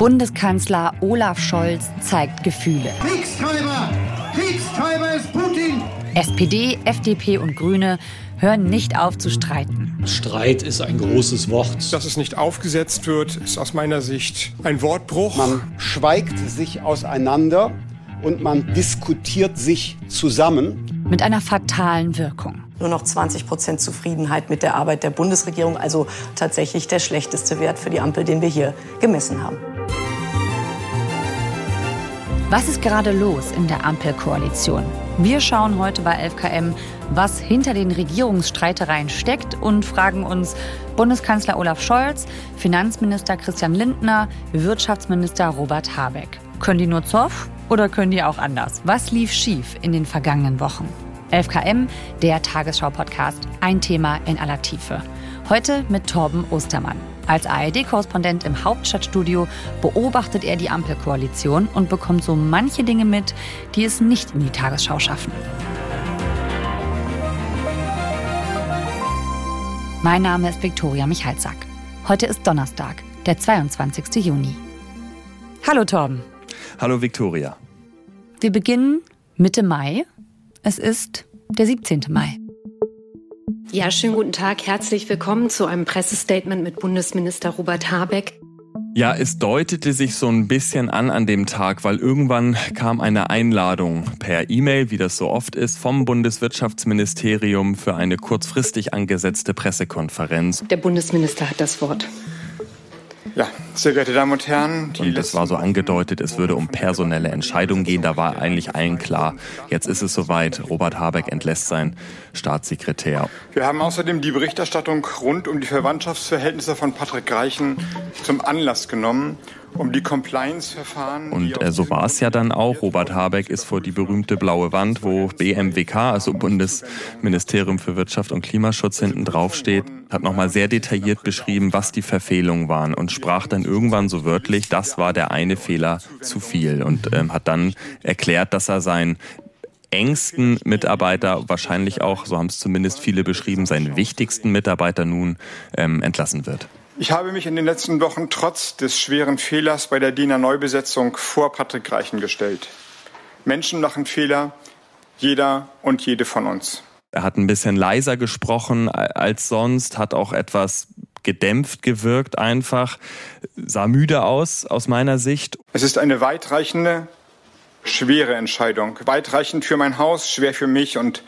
Bundeskanzler Olaf Scholz zeigt Gefühle. Kriegstreiber! Kriegstreiber ist Putin! SPD, FDP und Grüne hören nicht auf zu streiten. Streit ist ein großes Wort. Dass es nicht aufgesetzt wird, ist aus meiner Sicht ein Wortbruch. Man schweigt sich auseinander und man diskutiert sich zusammen. Mit einer fatalen Wirkung. Nur noch 20 Prozent Zufriedenheit mit der Arbeit der Bundesregierung, also tatsächlich der schlechteste Wert für die Ampel, den wir hier gemessen haben. Was ist gerade los in der Ampelkoalition? Wir schauen heute bei 11KM, was hinter den Regierungsstreitereien steckt und fragen uns Bundeskanzler Olaf Scholz, Finanzminister Christian Lindner, Wirtschaftsminister Robert Habeck. Können die nur Zoff oder können die auch anders? Was lief schief in den vergangenen Wochen? 11KM, der Tagesschau-Podcast. Ein Thema in aller Tiefe. Heute mit Torben Ostermann. Als ARD-Korrespondent im Hauptstadtstudio beobachtet er die Ampelkoalition und bekommt so manche Dinge mit, die es nicht in die Tagesschau schaffen. Mein Name ist Viktoria Michalzack. Heute ist Donnerstag, der 22. Juni. Hallo Torben. Hallo Viktoria. Wir beginnen Mitte Mai. Es ist der 17. Mai. Ja, schönen guten Tag. Herzlich willkommen zu einem Pressestatement mit Bundesminister Robert Habeck. Ja, es deutete sich so ein bisschen an an dem Tag, weil irgendwann kam eine Einladung per E-Mail, wie das so oft ist, vom Bundeswirtschaftsministerium für eine kurzfristig angesetzte Pressekonferenz. Der Bundesminister hat das Wort. Ja, sehr geehrte Damen und Herren. Und es war so angedeutet, es würde um personelle Entscheidungen gehen. Da war eigentlich allen klar, jetzt ist es soweit. Robert Habeck entlässt seinen Staatssekretär. Wir haben außerdem die Berichterstattung rund um die Verwandtschaftsverhältnisse von Patrick Reichen zum Anlass genommen, um die Compliance-Verfahren. Und äh, so war es ja dann auch. Robert Habeck ist vor die berühmte blaue Wand, wo BMWK, also Bundesministerium für Wirtschaft und Klimaschutz, hinten drauf steht, hat nochmal sehr detailliert beschrieben, was die Verfehlungen waren und sprach dann irgendwann so wörtlich, das war der eine Fehler zu viel und ähm, hat dann erklärt, dass er sein engsten Mitarbeiter, wahrscheinlich auch, so haben es zumindest viele beschrieben, seinen wichtigsten Mitarbeiter nun ähm, entlassen wird. Ich habe mich in den letzten Wochen trotz des schweren Fehlers bei der DINA Neubesetzung vor Patrick Reichen gestellt. Menschen machen Fehler, jeder und jede von uns. Er hat ein bisschen leiser gesprochen als sonst, hat auch etwas gedämpft gewirkt einfach, sah müde aus aus meiner Sicht. Es ist eine weitreichende, schwere Entscheidung. Weitreichend für mein Haus, schwer für mich und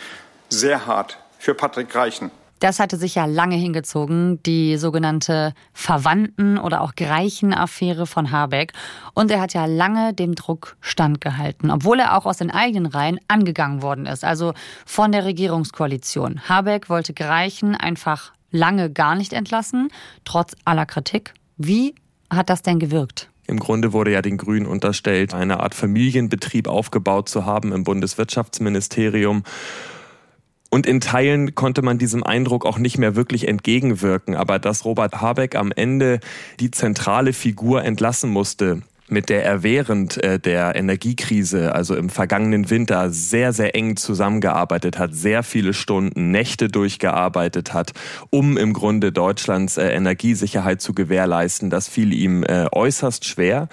sehr hart für Patrick Reichen. Das hatte sich ja lange hingezogen, die sogenannte Verwandten- oder auch Greichen-Affäre von Habeck. Und er hat ja lange dem Druck standgehalten, obwohl er auch aus den eigenen Reihen angegangen worden ist, also von der Regierungskoalition. Habeck wollte Greichen einfach lange gar nicht entlassen, trotz aller Kritik. Wie hat das denn gewirkt? Im Grunde wurde ja den Grünen unterstellt, eine Art Familienbetrieb aufgebaut zu haben im Bundeswirtschaftsministerium. Und in Teilen konnte man diesem Eindruck auch nicht mehr wirklich entgegenwirken. Aber dass Robert Habeck am Ende die zentrale Figur entlassen musste, mit der er während äh, der Energiekrise, also im vergangenen Winter, sehr, sehr eng zusammengearbeitet hat, sehr viele Stunden, Nächte durchgearbeitet hat, um im Grunde Deutschlands äh, Energiesicherheit zu gewährleisten. Das fiel ihm äh, äußerst schwer.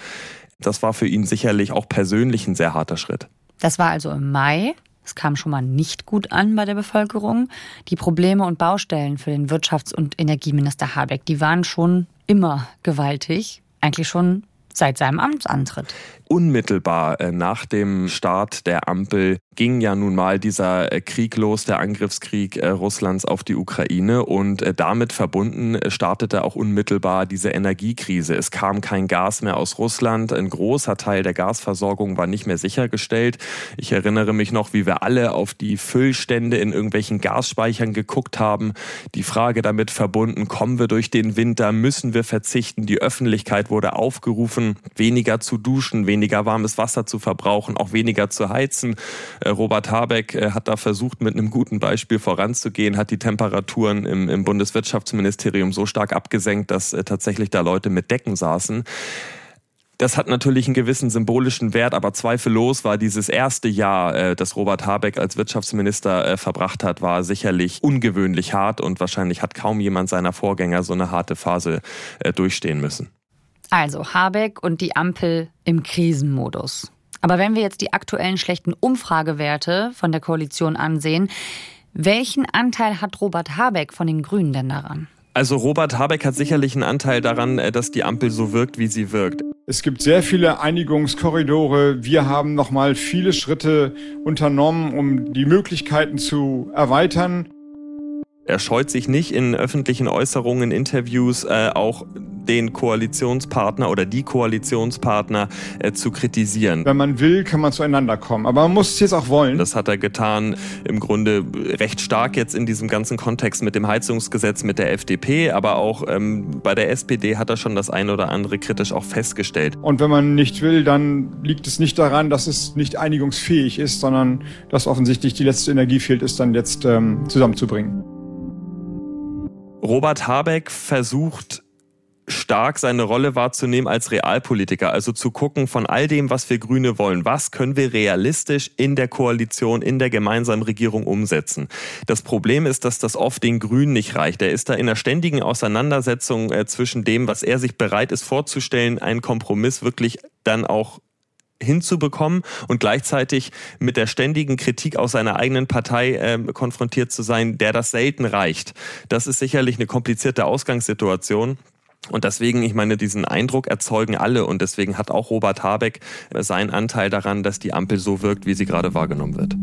Das war für ihn sicherlich auch persönlich ein sehr harter Schritt. Das war also im Mai. Es kam schon mal nicht gut an bei der Bevölkerung. Die Probleme und Baustellen für den Wirtschafts- und Energieminister Habeck, die waren schon immer gewaltig. Eigentlich schon seit seinem Amtsantritt. Unmittelbar äh, nach dem Start der Ampel ging ja nun mal dieser äh, Krieg los, der Angriffskrieg äh, Russlands auf die Ukraine und damit verbunden startete auch unmittelbar diese Energiekrise. Es kam kein Gas mehr aus Russland, ein großer Teil der Gasversorgung war nicht mehr sichergestellt. Ich erinnere mich noch, wie wir alle auf die Füllstände in irgendwelchen Gasspeichern geguckt haben. Die Frage damit verbunden, kommen wir durch den Winter, müssen wir verzichten? Die Öffentlichkeit wurde aufgerufen, weniger zu duschen, weniger weniger warmes Wasser zu verbrauchen, auch weniger zu heizen. Äh, Robert Habeck äh, hat da versucht, mit einem guten Beispiel voranzugehen, hat die Temperaturen im, im Bundeswirtschaftsministerium so stark abgesenkt, dass äh, tatsächlich da Leute mit Decken saßen. Das hat natürlich einen gewissen symbolischen Wert, aber zweifellos war dieses erste Jahr, das Robert Habeck als Wirtschaftsminister verbracht hat, war sicherlich ungewöhnlich hart und wahrscheinlich hat kaum jemand seiner Vorgänger so eine harte Phase durchstehen müssen. Also Habeck und die Ampel im Krisenmodus. Aber wenn wir jetzt die aktuellen schlechten Umfragewerte von der Koalition ansehen, welchen Anteil hat Robert Habeck von den Grünen denn daran? Also Robert Habeck hat sicherlich einen Anteil daran, äh, dass die Ampel so wirkt, wie sie wirkt. Es gibt sehr viele Einigungskorridore. Wir haben noch mal viele Schritte unternommen, um die Möglichkeiten zu erweitern. Er scheut sich nicht in öffentlichen Äußerungen, Interviews äh, auch den Koalitionspartner oder die Koalitionspartner äh, zu kritisieren. Wenn man will, kann man zueinander kommen. Aber man muss es jetzt auch wollen. Das hat er getan, im Grunde recht stark jetzt in diesem ganzen Kontext mit dem Heizungsgesetz mit der FDP, aber auch ähm, bei der SPD hat er schon das eine oder andere kritisch auch festgestellt. Und wenn man nicht will, dann liegt es nicht daran, dass es nicht einigungsfähig ist, sondern dass offensichtlich die letzte Energie fehlt, es dann jetzt ähm, zusammenzubringen. Robert Habeck versucht stark seine Rolle wahrzunehmen als Realpolitiker, also zu gucken von all dem, was wir Grüne wollen, was können wir realistisch in der Koalition, in der gemeinsamen Regierung umsetzen. Das Problem ist, dass das oft den Grünen nicht reicht. Er ist da in einer ständigen Auseinandersetzung äh, zwischen dem, was er sich bereit ist vorzustellen, einen Kompromiss wirklich dann auch hinzubekommen und gleichzeitig mit der ständigen Kritik aus seiner eigenen Partei äh, konfrontiert zu sein, der das selten reicht. Das ist sicherlich eine komplizierte Ausgangssituation. Und deswegen, ich meine, diesen Eindruck erzeugen alle und deswegen hat auch Robert Habeck seinen Anteil daran, dass die Ampel so wirkt, wie sie gerade wahrgenommen wird.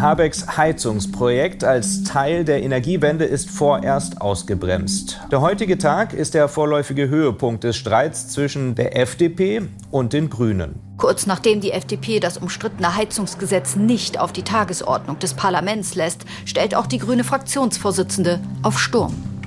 Habecks Heizungsprojekt als Teil der Energiewende ist vorerst ausgebremst. Der heutige Tag ist der vorläufige Höhepunkt des Streits zwischen der FDP und den Grünen. Kurz nachdem die FDP das umstrittene Heizungsgesetz nicht auf die Tagesordnung des Parlaments lässt, stellt auch die grüne Fraktionsvorsitzende auf Sturm.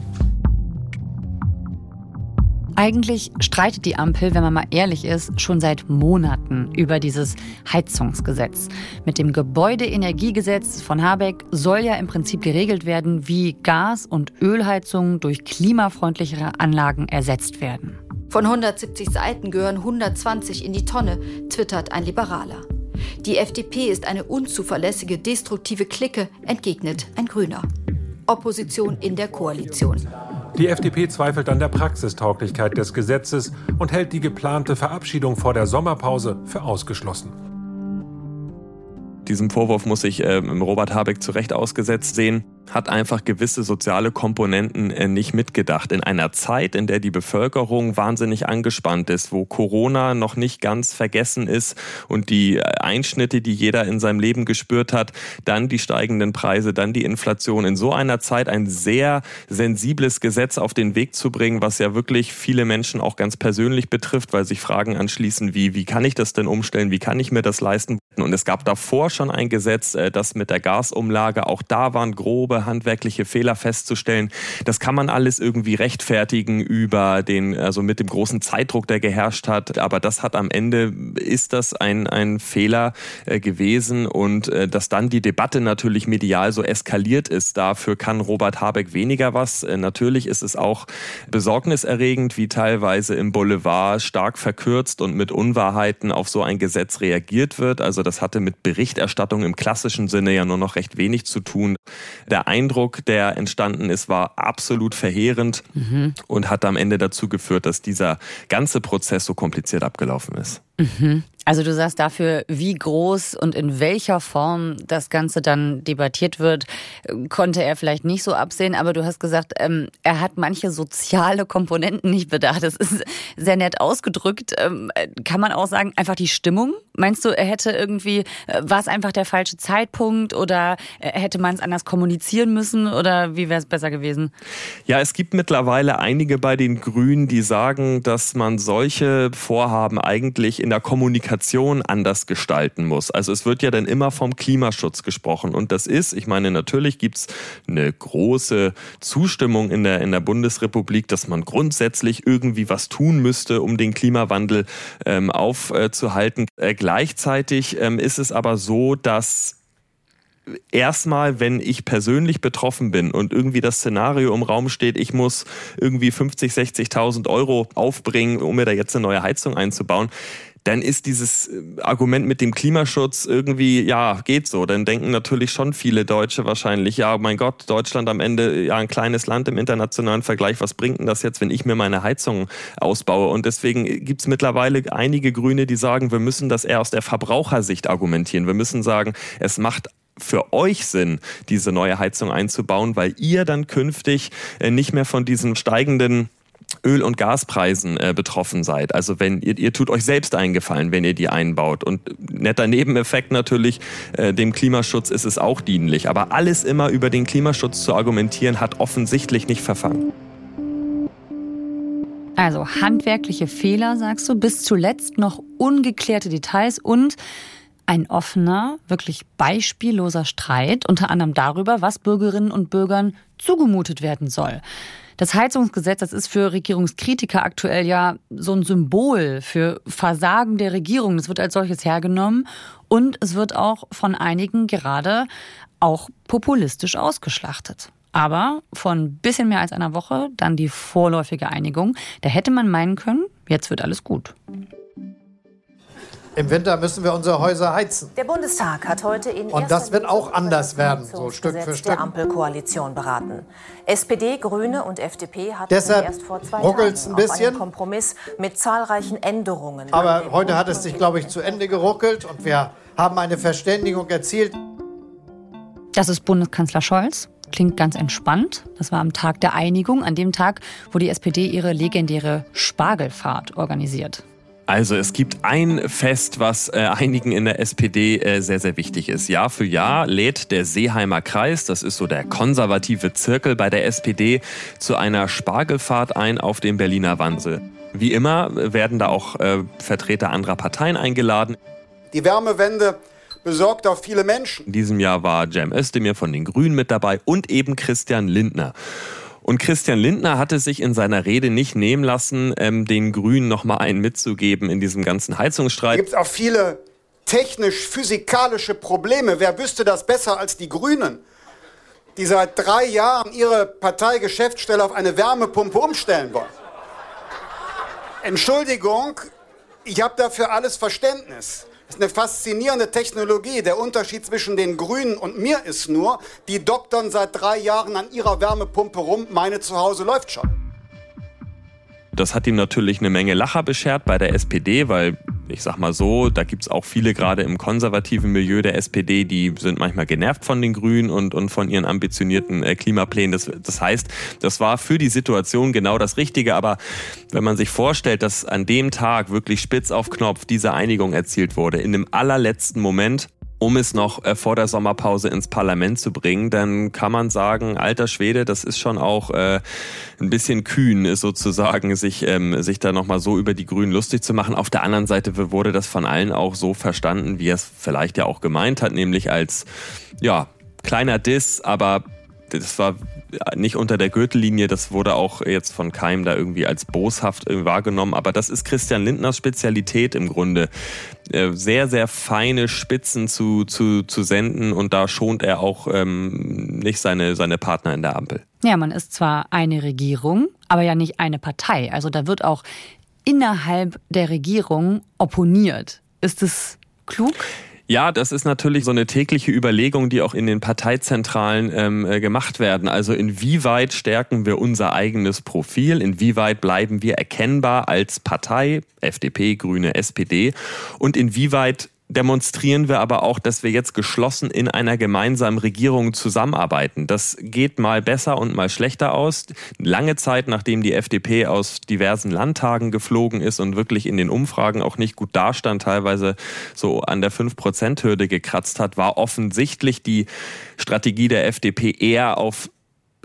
Eigentlich streitet die Ampel, wenn man mal ehrlich ist, schon seit Monaten über dieses Heizungsgesetz. Mit dem Gebäudeenergiegesetz von Habeck soll ja im Prinzip geregelt werden, wie Gas- und Ölheizungen durch klimafreundlichere Anlagen ersetzt werden. Von 170 Seiten gehören 120 in die Tonne, twittert ein Liberaler. Die FDP ist eine unzuverlässige, destruktive Clique, entgegnet ein Grüner. Opposition in der Koalition. Die FDP zweifelt an der Praxistauglichkeit des Gesetzes und hält die geplante Verabschiedung vor der Sommerpause für ausgeschlossen. Diesem Vorwurf muss sich äh, Robert Habeck zu Recht ausgesetzt sehen hat einfach gewisse soziale Komponenten äh, nicht mitgedacht. In einer Zeit, in der die Bevölkerung wahnsinnig angespannt ist, wo Corona noch nicht ganz vergessen ist und die äh, Einschnitte, die jeder in seinem Leben gespürt hat, dann die steigenden Preise, dann die Inflation. In so einer Zeit ein sehr sensibles Gesetz auf den Weg zu bringen, was ja wirklich viele Menschen auch ganz persönlich betrifft, weil sich Fragen anschließen wie, wie kann ich das denn umstellen, wie kann ich mir das leisten? Und es gab davor schon ein Gesetz, äh, das mit der Gasumlage, auch da waren grobe handwerkliche Fehler festzustellen. Das kann man alles irgendwie rechtfertigen über den, also mit dem großen Zeitdruck, der geherrscht hat. Aber das hat am Ende, ist das ein, ein Fehler äh, gewesen und äh, dass dann die Debatte natürlich medial so eskaliert ist, dafür kann Robert Habeck weniger was. Äh, natürlich ist es auch besorgniserregend, wie teilweise im Boulevard stark verkürzt und mit Unwahrheiten auf so ein Gesetz reagiert wird. Also das hatte mit Berichterstattung im klassischen Sinne ja nur noch recht wenig zu tun. Der Eindruck, der entstanden ist, war absolut verheerend mhm. und hat am Ende dazu geführt, dass dieser ganze Prozess so kompliziert abgelaufen ist. Mhm. Also du sagst dafür, wie groß und in welcher Form das Ganze dann debattiert wird, konnte er vielleicht nicht so absehen, aber du hast gesagt, ähm, er hat manche soziale Komponenten nicht bedacht. Das ist sehr nett ausgedrückt. Ähm, kann man auch sagen, einfach die Stimmung? Meinst du, er hätte irgendwie, äh, war es einfach der falsche Zeitpunkt oder äh, hätte man es anders kommunizieren müssen oder wie wäre es besser gewesen? Ja, es gibt mittlerweile einige bei den Grünen, die sagen, dass man solche Vorhaben eigentlich in der Kommunikation anders gestalten muss. Also es wird ja dann immer vom Klimaschutz gesprochen. Und das ist, ich meine, natürlich gibt es eine große Zustimmung in der, in der Bundesrepublik, dass man grundsätzlich irgendwie was tun müsste, um den Klimawandel ähm, aufzuhalten. Äh, gleichzeitig ähm, ist es aber so, dass erstmal, wenn ich persönlich betroffen bin und irgendwie das Szenario im Raum steht, ich muss irgendwie 50, 60.000 Euro aufbringen, um mir da jetzt eine neue Heizung einzubauen, dann ist dieses äh, Argument mit dem Klimaschutz irgendwie, ja, geht so. Dann denken natürlich schon viele Deutsche wahrscheinlich, ja, mein Gott, Deutschland am Ende, ja, ein kleines Land im internationalen Vergleich, was bringt denn das jetzt, wenn ich mir meine Heizung ausbaue? Und deswegen gibt es mittlerweile einige Grüne, die sagen, wir müssen das eher aus der Verbrauchersicht argumentieren. Wir müssen sagen, es macht für euch Sinn, diese neue Heizung einzubauen, weil ihr dann künftig äh, nicht mehr von diesen steigenden Öl- und Gaspreisen äh, betroffen seid. Also wenn ihr, ihr tut euch selbst eingefallen, wenn ihr die einbaut. Und netter Nebeneffekt natürlich, äh, dem Klimaschutz ist es auch dienlich. Aber alles immer über den Klimaschutz zu argumentieren, hat offensichtlich nicht verfangen. Also handwerkliche Fehler, sagst du, bis zuletzt noch ungeklärte Details und ein offener, wirklich beispielloser Streit, unter anderem darüber, was Bürgerinnen und Bürgern zugemutet werden soll. Das Heizungsgesetz, das ist für Regierungskritiker aktuell ja so ein Symbol für Versagen der Regierung. Das wird als solches hergenommen und es wird auch von einigen gerade auch populistisch ausgeschlachtet. Aber von ein bisschen mehr als einer Woche dann die vorläufige Einigung. Da hätte man meinen können, jetzt wird alles gut. Im Winter müssen wir unsere Häuser heizen. Der Bundestag hat heute in Und das wird auch anders werden, so Stück für Stück. der Ampelkoalition beraten. SPD, Grüne und FDP hatten Deshalb erst vor zwei ruckelt's Tagen ein bisschen. einen Kompromiss mit zahlreichen Änderungen. Aber heute hat es sich, glaube ich, zu Ende geruckelt und wir haben eine Verständigung erzielt. Das ist Bundeskanzler Scholz. Klingt ganz entspannt. Das war am Tag der Einigung, an dem Tag, wo die SPD ihre legendäre Spargelfahrt organisiert. Also es gibt ein Fest, was äh, einigen in der SPD äh, sehr, sehr wichtig ist. Jahr für Jahr lädt der Seeheimer Kreis, das ist so der konservative Zirkel bei der SPD, zu einer Spargelfahrt ein auf dem Berliner Wannsee. Wie immer werden da auch äh, Vertreter anderer Parteien eingeladen. Die Wärmewende besorgt auch viele Menschen. In diesem Jahr war Cem Özdemir von den Grünen mit dabei und eben Christian Lindner. Und Christian Lindner hatte sich in seiner Rede nicht nehmen lassen, ähm, den Grünen noch mal einen mitzugeben in diesem ganzen Heizungsstreit. Es gibt auch viele technisch-physikalische Probleme. Wer wüsste das besser als die Grünen, die seit drei Jahren ihre Parteigeschäftsstelle auf eine Wärmepumpe umstellen wollen? Entschuldigung, ich habe dafür alles Verständnis. Ist eine faszinierende Technologie. Der Unterschied zwischen den Grünen und mir ist nur, die doktern seit drei Jahren an ihrer Wärmepumpe rum, meine zu Hause läuft schon. Das hat ihm natürlich eine Menge Lacher beschert bei der SPD, weil ich sag mal so, da gibt's auch viele gerade im konservativen Milieu der SPD, die sind manchmal genervt von den Grünen und, und von ihren ambitionierten äh, Klimaplänen. Das, das heißt, das war für die Situation genau das Richtige. Aber wenn man sich vorstellt, dass an dem Tag wirklich spitz auf Knopf diese Einigung erzielt wurde, in dem allerletzten Moment, um es noch äh, vor der Sommerpause ins Parlament zu bringen, dann kann man sagen, alter Schwede, das ist schon auch äh, ein bisschen kühn sozusagen, sich, ähm, sich da nochmal so über die Grünen lustig zu machen. Auf der anderen Seite wurde das von allen auch so verstanden, wie er es vielleicht ja auch gemeint hat, nämlich als, ja, kleiner Diss, aber das war nicht unter der Gürtellinie, das wurde auch jetzt von Keim da irgendwie als boshaft wahrgenommen, aber das ist Christian Lindners Spezialität im Grunde. Äh, sehr, sehr feine Spitzen zu, zu, zu senden und da schont er auch ähm, nicht seine, seine Partner in der Ampel. Ja, man ist zwar eine Regierung, aber ja nicht eine Partei. Also da wird auch innerhalb der Regierung opponiert. Ist es klug? Ja, das ist natürlich so eine tägliche Überlegung, die auch in den Parteizentralen ähm, äh, gemacht werden. Also inwieweit stärken wir unser eigenes Profil? Inwieweit bleiben wir erkennbar als Partei, FDP, Grüne, SPD? Und inwieweit demonstrieren wir aber auch, dass wir jetzt geschlossen in einer gemeinsamen Regierung zusammenarbeiten. Das geht mal besser und mal schlechter aus. Lange Zeit, nachdem die FDP aus diversen Landtagen geflogen ist und wirklich in den Umfragen auch nicht gut dastand, teilweise so an der 5-Prozent-Hürde gekratzt hat, war offensichtlich die Strategie der FDP eher auf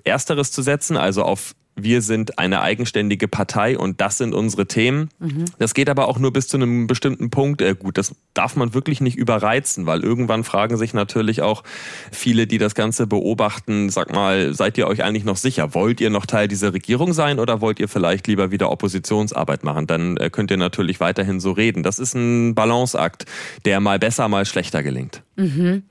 Ersteres zu setzen, also auf wir sind eine eigenständige Partei und das sind unsere Themen. Mhm. Das geht aber auch nur bis zu einem bestimmten Punkt. Äh, gut, das darf man wirklich nicht überreizen, weil irgendwann fragen sich natürlich auch viele, die das Ganze beobachten, sag mal, seid ihr euch eigentlich noch sicher? Wollt ihr noch Teil dieser Regierung sein oder wollt ihr vielleicht lieber wieder Oppositionsarbeit machen? Dann äh, könnt ihr natürlich weiterhin so reden. Das ist ein Balanceakt, der mal besser, mal schlechter gelingt. Mhm.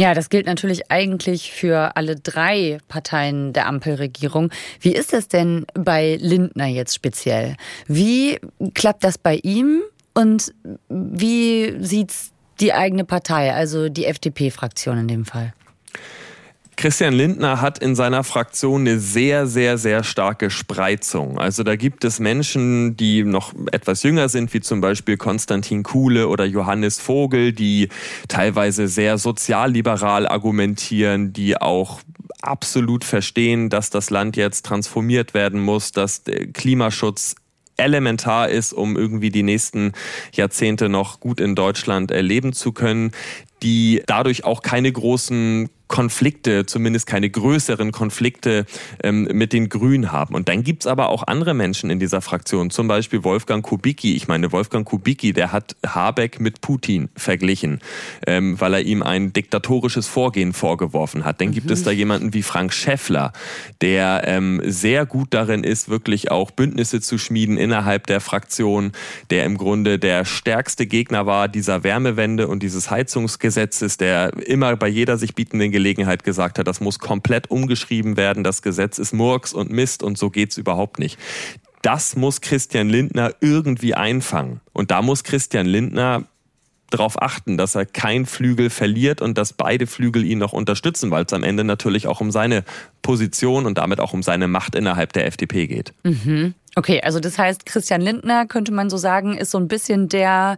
Ja, das gilt natürlich eigentlich für alle drei Parteien der Ampelregierung. Wie ist das denn bei Lindner jetzt speziell? Wie klappt das bei ihm Und wie sieht's die eigene Partei, also die FDP-Fraktion in dem Fall? Christian Lindner hat in seiner Fraktion eine sehr, sehr, sehr starke Spreizung. Also da gibt es Menschen, die noch etwas jünger sind, wie zum Beispiel Konstantin Kuhle oder Johannes Vogel, die teilweise sehr sozialliberal argumentieren, die auch absolut verstehen, dass das Land jetzt transformiert werden muss, dass Klimaschutz elementar ist, um irgendwie die nächsten Jahrzehnte noch gut in Deutschland erleben zu können, die dadurch auch keine großen Konflikte, zumindest keine größeren Konflikte ähm, mit den Grünen haben. Und dann gibt's aber auch andere Menschen in dieser Fraktion, zum Beispiel Wolfgang Kubicki. Ich meine, Wolfgang Kubicki, der hat Habeck mit Putin verglichen, ähm, weil er ihm ein diktatorisches Vorgehen vorgeworfen hat. Dann mhm. gibt es da jemanden wie Frank Schäffler, der ähm, sehr gut darin ist, wirklich auch Bündnisse zu schmieden innerhalb der Fraktion, der im Grunde der stärkste Gegner war dieser Wärmewende und dieses Heizungsgesetzes, der immer bei jeder sich bietenden Gelegenheit gesagt hat, das muss komplett umgeschrieben werden, das Gesetz ist Murks und Mist und so geht's überhaupt nicht. Das muss Christian Lindner irgendwie einfangen. Und da muss Christian Lindner darauf achten, dass er kein Flügel verliert und dass beide Flügel ihn noch unterstützen, weil es am Ende natürlich auch um seine Position und damit auch um seine Macht innerhalb der FDP geht. Mhm. Okay, also das heißt, Christian Lindner, könnte man so sagen, ist so ein bisschen der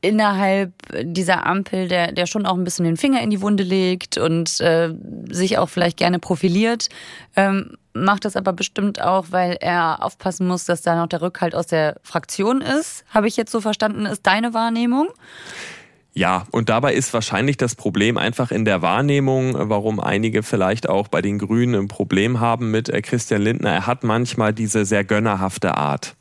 innerhalb dieser Ampel, der, der schon auch ein bisschen den Finger in die Wunde legt und äh, sich auch vielleicht gerne profiliert, ähm, macht das aber bestimmt auch, weil er aufpassen muss, dass da noch der Rückhalt aus der Fraktion ist. Habe ich jetzt so verstanden, ist deine Wahrnehmung? Ja, und dabei ist wahrscheinlich das Problem einfach in der Wahrnehmung, warum einige vielleicht auch bei den Grünen ein Problem haben mit äh, Christian Lindner. Er hat manchmal diese sehr gönnerhafte Art.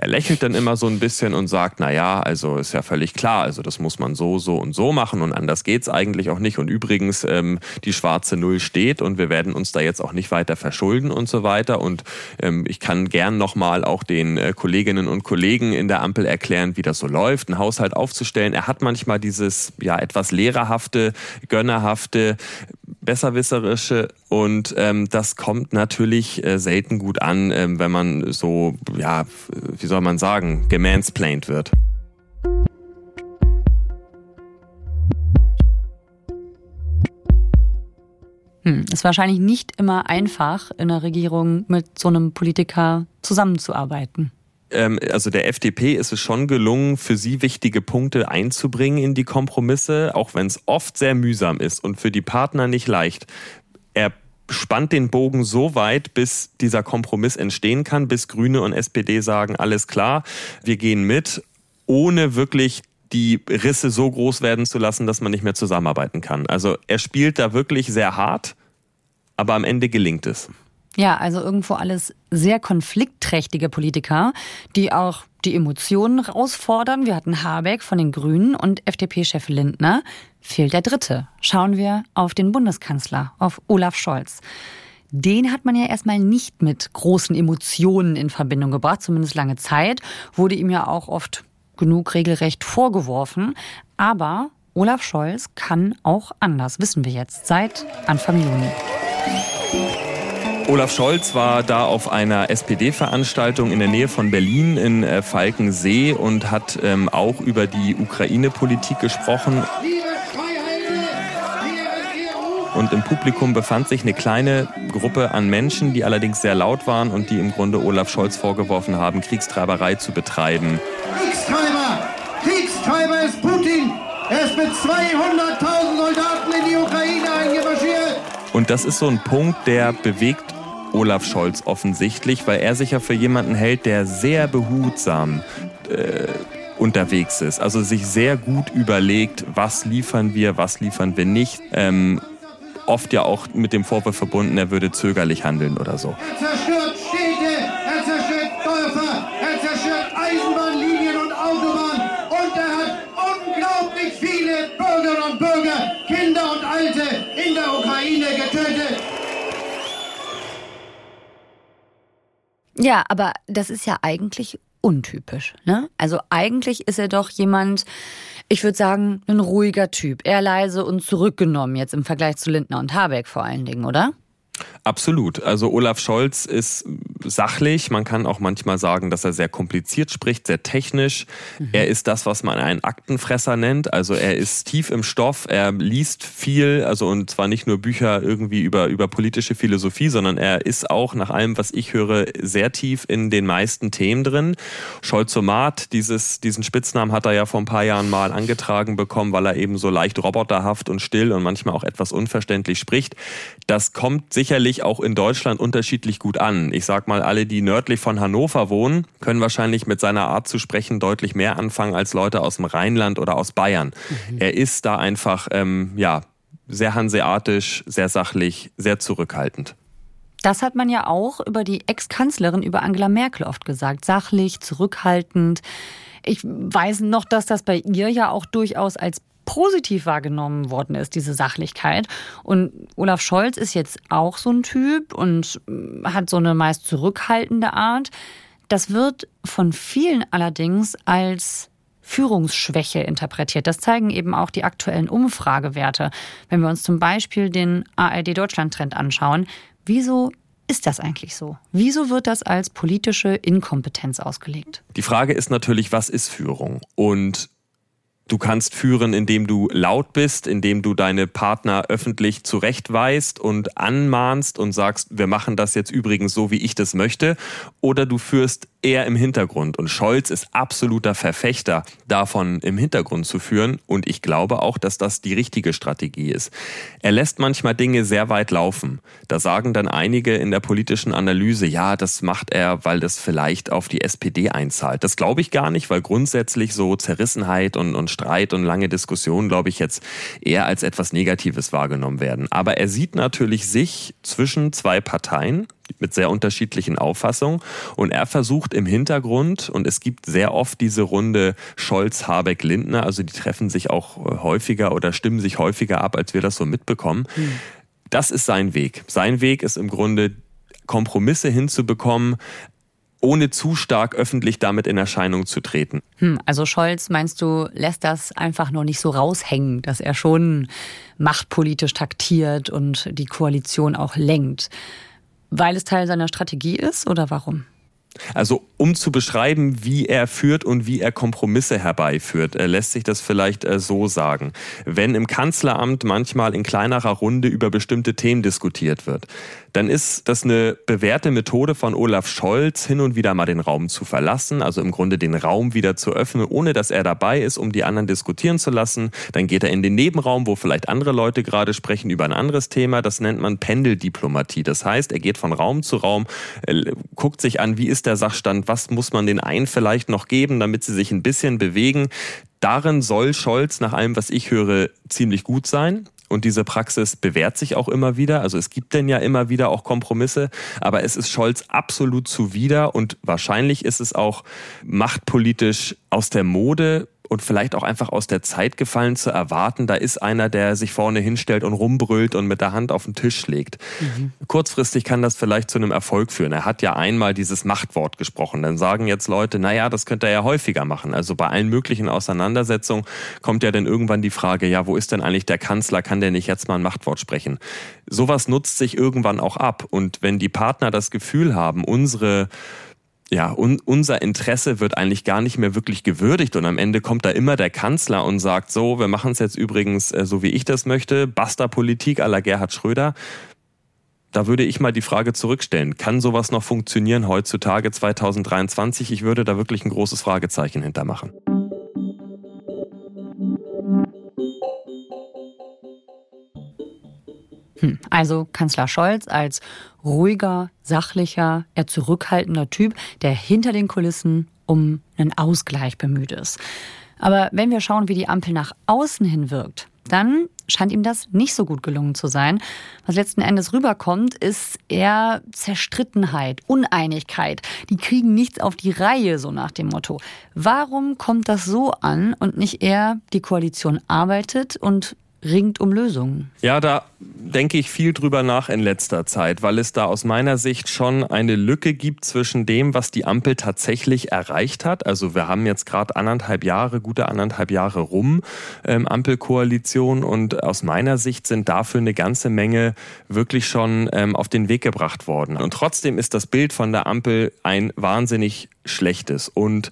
Er lächelt dann immer so ein bisschen und sagt, na ja, also ist ja völlig klar, also das muss man so, so und so machen und anders geht's eigentlich auch nicht. Und übrigens, ähm, die schwarze Null steht und wir werden uns da jetzt auch nicht weiter verschulden und so weiter. Und ähm, ich kann gern nochmal auch den äh, Kolleginnen und Kollegen in der Ampel erklären, wie das so läuft, einen Haushalt aufzustellen. Er hat manchmal dieses ja etwas lehrerhafte, gönnerhafte, besserwisserische und ähm, das kommt natürlich äh, selten gut an, ähm, wenn man so, ja, wie soll man sagen, gemansplained wird. Hm, ist wahrscheinlich nicht immer einfach, in der Regierung mit so einem Politiker zusammenzuarbeiten ähm, also der FDP ist es schon gelungen, für sie wichtige Punkte einzubringen in die Kompromisse, auch wenn es oft sehr mühsam ist und für die Partner nicht leicht. Er spannt den Bogen so weit, bis dieser Kompromiss entstehen kann, bis Grüne und SPD sagen, alles klar, wir gehen mit, ohne wirklich die Risse so groß werden zu lassen, dass man nicht mehr zusammenarbeiten kann. Also er spielt da wirklich sehr hart, aber am Ende gelingt es. Ja, also irgendwo alles sehr konfliktträchtige Politiker, die auch die Emotionen herausfordern. Wir hatten Habeck von den Grünen und FDP-Chef Lindner. Fehlt der dritte. Schauen wir auf den Bundeskanzler, auf Olaf Scholz. Den hat man ja erstmal nicht mit großen Emotionen in Verbindung gebracht, zumindest lange Zeit. Wurde ihm ja auch oft genug regelrecht vorgeworfen. Aber Olaf Scholz kann auch anders, wissen wir jetzt, seit Anfang Juni. Olaf Scholz war da auf einer SPD-Veranstaltung in der Nähe von Berlin in äh, Falkensee und hat ähm, auch über die Ukraine-Politik gesprochen. Und im Publikum befand sich eine kleine Gruppe an Menschen, die allerdings sehr laut waren und die im Grunde Olaf Scholz vorgeworfen haben, Kriegstreiberei zu betreiben. Kriegstreiber! Kriegstreiber ist Putin! Er ist mit 200.000 Soldaten in die Ukraine eingemarschiert! Und das ist so ein Punkt, der bewegt Olaf Scholz offensichtlich, weil er sich ja für jemanden hält, der sehr behutsam äh, unterwegs ist. Also sich sehr gut überlegt, was liefern wir, was liefern wir nicht. Ähm, oft ja auch mit dem Vorwurf verbunden, er würde zögerlich handeln oder so. Er zerstört Ja, aber das ist ja eigentlich untypisch. Ne? Also eigentlich ist er doch jemand, ich würde sagen, ein ruhiger Typ. Eher leise und zurückgenommen jetzt im Vergleich zu Lindner und Habeck vor allen Dingen, oder? Absolut. Also Olaf Scholz ist sachlich. Man kann auch manchmal sagen, dass er sehr kompliziert spricht, sehr technisch. Mhm. Er ist das, was man einen Aktenfresser nennt. Also er ist tief im Stoff. Er liest viel. Also und zwar nicht nur Bücher irgendwie über, über politische Philosophie, sondern er ist auch nach allem, was ich höre, sehr tief in den meisten Themen drin. Scholzomat, dieses, diesen Spitznamen hat er ja vor ein paar Jahren mal angetragen bekommen, weil er eben so leicht roboterhaft und still und manchmal auch etwas unverständlich spricht. Das kommt sicherlich sich auch in Deutschland unterschiedlich gut an. Ich sag mal, alle, die nördlich von Hannover wohnen, können wahrscheinlich mit seiner Art zu sprechen deutlich mehr anfangen als Leute aus dem Rheinland oder aus Bayern. Mhm. Er ist da einfach, ähm, ja, sehr hanseatisch, sehr sachlich, sehr zurückhaltend. Das hat man ja auch über die Ex-Kanzlerin, über Angela Merkel oft gesagt. Sachlich, zurückhaltend. Ich weiß noch, dass das bei ihr ja auch durchaus als positiv wahrgenommen worden ist, diese Sachlichkeit. Und Olaf Scholz ist jetzt auch so ein Typ und mm, hat so eine meist zurückhaltende Art. Das wird von vielen allerdings als Führungsschwäche interpretiert. Das zeigen eben auch die aktuellen Umfragewerte. Wenn wir uns zum Beispiel den ARD Deutschland Trend anschauen, wieso ist das eigentlich so? Wieso wird das als politische Inkompetenz ausgelegt? Die Frage ist natürlich, was ist Führung? Und Du kannst führen, indem du laut bist, indem du deine Partner öffentlich zurechtweist und anmahnst und sagst, wir machen das jetzt übrigens so, wie ich das möchte. Oder du führst eher im Hintergrund. Und Scholz ist absoluter Verfechter davon, im Hintergrund zu führen. Und ich glaube auch, dass das die richtige Strategie ist. Er lässt manchmal Dinge sehr weit laufen. Da sagen dann einige in der politischen Analyse, ja, das macht er, weil das vielleicht auf die SPD einzahlt. Das glaube ich gar nicht, weil grundsätzlich so Zerrissenheit und, und Streit und lange Diskussionen, glaube ich, jetzt eher als etwas Negatives wahrgenommen werden. Aber er sieht natürlich sich zwischen zwei Parteien, mit sehr unterschiedlichen Auffassungen. Und er versucht im Hintergrund, und es gibt sehr oft diese Runde Scholz, Habeck, Lindner, also die treffen sich auch äh, häufiger oder stimmen sich häufiger ab, als wir das so mitbekommen. Mhm. Das ist sein Weg. Sein Weg ist im Grunde Kompromisse hinzubekommen, ohne zu stark öffentlich damit in Erscheinung zu treten. Hm, also Scholz, meinst du, lässt das einfach nur nicht so raushängen, dass er schon machtpolitisch taktiert und die Koalition auch lenkt? Weil es Teil seiner Strategie ist oder warum? Also um zu beschreiben, wie er führt und wie er Kompromisse herbeiführt, äh, lässt sich das vielleicht äh, so sagen. Wenn im Kanzleramt manchmal in kleinerer Runde über bestimmte Themen diskutiert wird, dann ist das eine bewährte Methode von Olaf Scholz, hin und wieder mal den Raum zu verlassen, also im Grunde den Raum wieder zu öffnen, ohne dass er dabei ist, um die anderen diskutieren zu lassen. Dann geht er in den Nebenraum, wo vielleicht andere Leute gerade sprechen über ein anderes Thema. Das nennt man Pendeldiplomatie. Das heißt, er geht von Raum zu Raum, äh, guckt sich an, wie ist der Sachstand, was muss man den einen vielleicht noch geben, damit sie sich ein bisschen bewegen. Darin soll Scholz nach allem, was ich höre, ziemlich gut sein. Und diese Praxis bewährt sich auch immer wieder. Also es gibt denn ja immer wieder auch Kompromisse, aber es ist Scholz absolut zuwider und wahrscheinlich ist es auch machtpolitisch aus der Mode, und vielleicht auch einfach aus der Zeit gefallen zu erwarten, da ist einer, der sich vorne hinstellt und rumbrüllt und mit der Hand auf den Tisch legt. Mhm. Kurzfristig kann das vielleicht zu einem Erfolg führen. Er hat ja einmal dieses Machtwort gesprochen. Dann sagen jetzt Leute, naja, das könnte er ja häufiger machen. Also bei allen möglichen Auseinandersetzungen kommt ja dann irgendwann die Frage, ja, wo ist denn eigentlich der Kanzler? Kann der nicht jetzt mal ein Machtwort sprechen? Sowas nutzt sich irgendwann auch ab. Und wenn die Partner das Gefühl haben, unsere ja, un, unser Interesse wird eigentlich gar nicht mehr wirklich gewürdigt und am Ende kommt da immer der Kanzler und sagt, so, wir machen es jetzt übrigens äh, so, wie ich das möchte, basta Politik à la Gerhard Schröder. Da würde ich mal die Frage zurückstellen, kann sowas noch funktionieren heutzutage 2023? Ich würde da wirklich ein großes Fragezeichen hintermachen. Hm, also Kanzler Scholz als ruhiger, sachlicher, eher zurückhaltender Typ, der hinter den Kulissen um einen Ausgleich bemüht ist. Aber wenn wir schauen, wie die Ampel nach außen hin wirkt, dann scheint ihm das nicht so gut gelungen zu sein. Was letzten Endes rüberkommt, ist eher Zerstrittenheit, Uneinigkeit. Die kriegen nichts auf die Reihe, so nach dem Motto. Warum kommt das so an und nicht eher die Koalition arbeitet und ringt um Lösungen. Ja, da denke ich viel drüber nach in letzter Zeit, weil es da aus meiner Sicht schon eine Lücke gibt zwischen dem, was die Ampel tatsächlich erreicht hat. Also wir haben jetzt gerade anderthalb Jahre, gute anderthalb Jahre rum, ähm, Ampelkoalition und aus meiner Sicht sind dafür eine ganze Menge wirklich schon ähm, auf den Weg gebracht worden. Und trotzdem ist das Bild von der Ampel ein wahnsinnig schlechtes und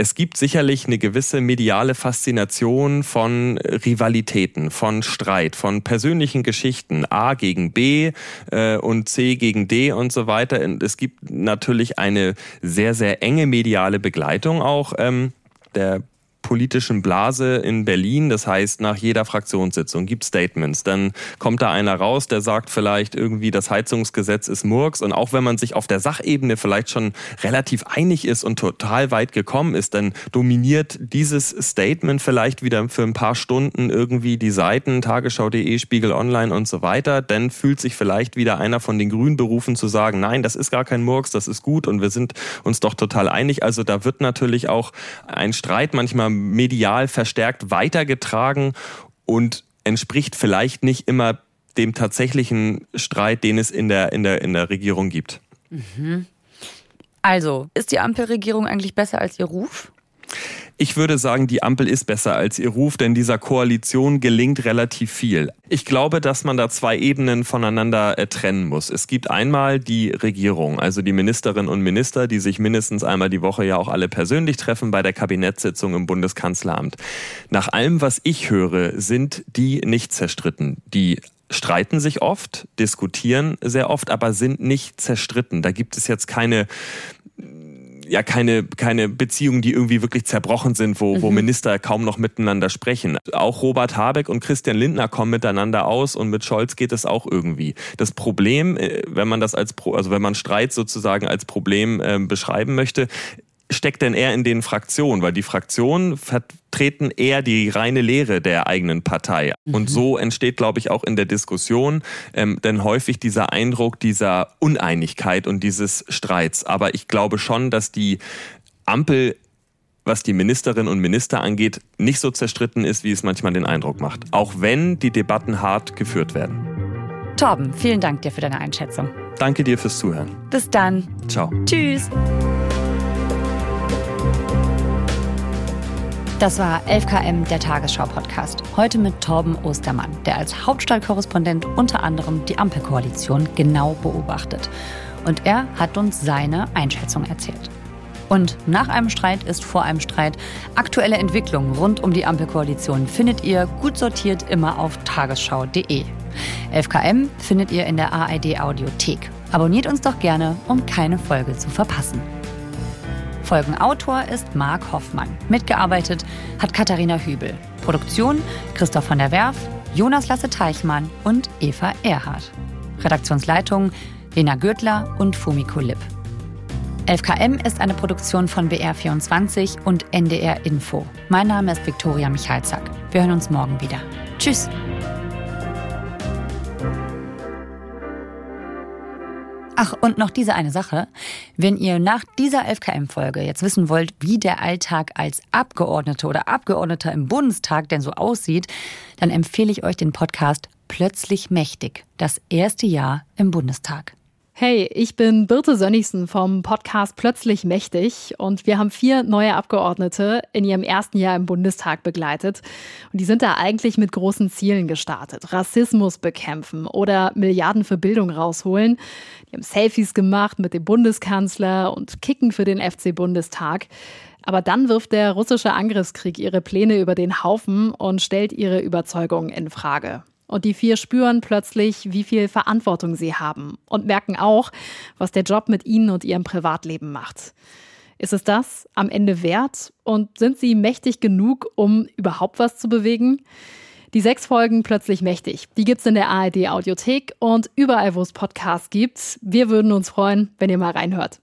es gibt sicherlich eine gewisse mediale Faszination von Rivalitäten, von Streit, von persönlichen Geschichten, A gegen B äh, und C gegen D und so weiter. Und es gibt natürlich eine sehr, sehr enge mediale Begleitung auch ähm, der politischen Blase in Berlin. Das heißt, nach jeder Fraktionssitzung gibt Statements. Dann kommt da einer raus, der sagt vielleicht irgendwie, das Heizungsgesetz ist Murks. Und auch wenn man sich auf der Sachebene vielleicht schon relativ einig ist und total weit gekommen ist, dann dominiert dieses Statement vielleicht wieder für ein paar Stunden irgendwie die Seiten, Tagesschau.de, Spiegel Online und so weiter. Dann fühlt sich vielleicht wieder einer von den Grünen berufen zu sagen, nein, das ist gar kein Murks, das ist gut und wir sind uns doch total einig. Also da wird natürlich auch ein Streit manchmal medial verstärkt weitergetragen und entspricht vielleicht nicht immer dem tatsächlichen Streit, den es in der, in der, in der Regierung gibt. Mhm. Also, ist die Ampelregierung eigentlich besser als ihr Ruf? Ich würde sagen, die Ampel ist besser als ihr Ruf, denn dieser Koalition gelingt relativ viel. Ich glaube, dass man da zwei Ebenen voneinander äh, trennen muss. Es gibt einmal die Regierung, also die Ministerinnen und Minister, die sich mindestens einmal die Woche ja auch alle persönlich treffen bei der Kabinettssitzung im Bundeskanzleramt. Nach allem, was ich höre, sind die nicht zerstritten. Die streiten sich oft, diskutieren sehr oft, aber sind nicht zerstritten. Da gibt es jetzt keine ja keine, keine Beziehungen, die irgendwie wirklich zerbrochen sind, wo, mhm. wo Minister kaum noch miteinander sprechen. Auch Robert Habeck und Christian Lindner kommen miteinander aus und mit Scholz geht es auch irgendwie. Das Problem, äh, wenn man das als, also wenn man Streit sozusagen als Problem äh, beschreiben möchte, steckt denn eher in den Fraktionen? Weil die Fraktionen vertreten eher die reine Lehre der eigenen Partei. Mhm. Und so entsteht, glaube ich, auch in der Diskussion ähm, denn häufig dieser Eindruck dieser Uneinigkeit und dieses Streits. Aber ich glaube schon, dass die Ampel was die Ministerinnen und Minister angeht, nicht so zerstritten ist, wie es manchmal den Eindruck macht. Auch wenn die Debatten hart geführt werden. Torben, vielen Dank dir für deine Einschätzung. Danke dir fürs Zuhören. Bis dann. Ciao. Tschüss. Das war 11KM, der Tagesschau-Podcast. Heute mit Torben Ostermann, der als Hauptstadtkorrespondent unter anderem die Ampelkoalition genau beobachtet. Und er hat uns seine Einschätzung erzählt. Und nach einem Streit ist vor einem Streit. Aktuelle Entwicklungen rund um die Ampelkoalition findet ihr gut sortiert immer auf tagesschau.de. 11KM findet ihr in der ARD Audiothek. Abonniert uns doch gerne, um keine Folge zu verpassen. Folgenautor ist Marc Hoffmann. Mitgearbeitet hat Katharina Hübel. Produktion Christoph von der Werf, Jonas Lasse Teichmann und Eva Erhardt. Redaktionsleitung Lena Gürtler und Fumiko Lipp. 11KM ist eine Produktion von BR24 und NDR Info. Mein Name ist Viktoria Michalzack. Wir hören uns morgen wieder. Tschüss! Ach, und noch diese eine Sache. Wenn ihr nach dieser 11KM-Folge jetzt wissen wollt, wie der Alltag als Abgeordnete oder Abgeordneter im Bundestag denn so aussieht, dann empfehle ich euch den Podcast Plötzlich Mächtig, das erste Jahr im Bundestag. Hey, ich bin Birte Sönnigsen vom Podcast Plötzlich Mächtig und wir haben vier neue Abgeordnete in ihrem ersten Jahr im Bundestag begleitet. Und die sind da eigentlich mit großen Zielen gestartet. Rassismus bekämpfen oder Milliarden für Bildung rausholen. Die haben Selfies gemacht mit dem Bundeskanzler und kicken für den FC Bundestag. Aber dann wirft der russische Angriffskrieg ihre Pläne über den Haufen und stellt ihre Überzeugungen in Frage. Und die vier spüren plötzlich, wie viel Verantwortung sie haben und merken auch, was der Job mit ihnen und ihrem Privatleben macht. Ist es das am Ende wert? Und sind sie mächtig genug, um überhaupt was zu bewegen? Die sechs Folgen plötzlich mächtig. Die gibt's in der ARD Audiothek und überall, wo es Podcasts gibt. Wir würden uns freuen, wenn ihr mal reinhört.